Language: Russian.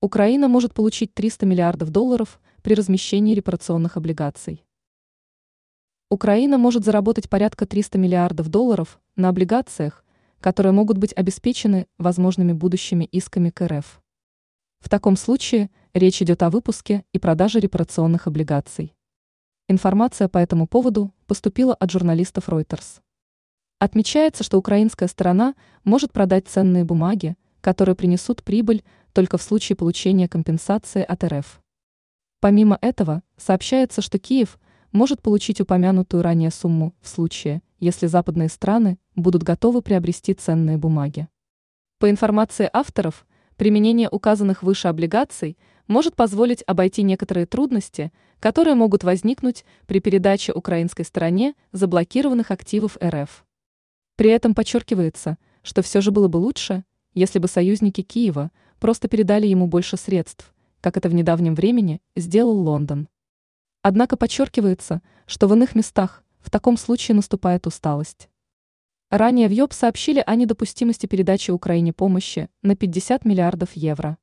Украина может получить 300 миллиардов долларов при размещении репарационных облигаций. Украина может заработать порядка 300 миллиардов долларов на облигациях, которые могут быть обеспечены возможными будущими исками к РФ. В таком случае речь идет о выпуске и продаже репарационных облигаций. Информация по этому поводу поступила от журналистов Reuters. Отмечается, что украинская сторона может продать ценные бумаги, которые принесут прибыль только в случае получения компенсации от РФ. Помимо этого, сообщается, что Киев может получить упомянутую ранее сумму в случае, если западные страны будут готовы приобрести ценные бумаги. По информации авторов, применение указанных выше облигаций может позволить обойти некоторые трудности, которые могут возникнуть при передаче украинской стороне заблокированных активов РФ. При этом подчеркивается, что все же было бы лучше, если бы союзники Киева просто передали ему больше средств, как это в недавнем времени сделал Лондон. Однако подчеркивается, что в иных местах в таком случае наступает усталость. Ранее в ЙОП сообщили о недопустимости передачи Украине помощи на 50 миллиардов евро.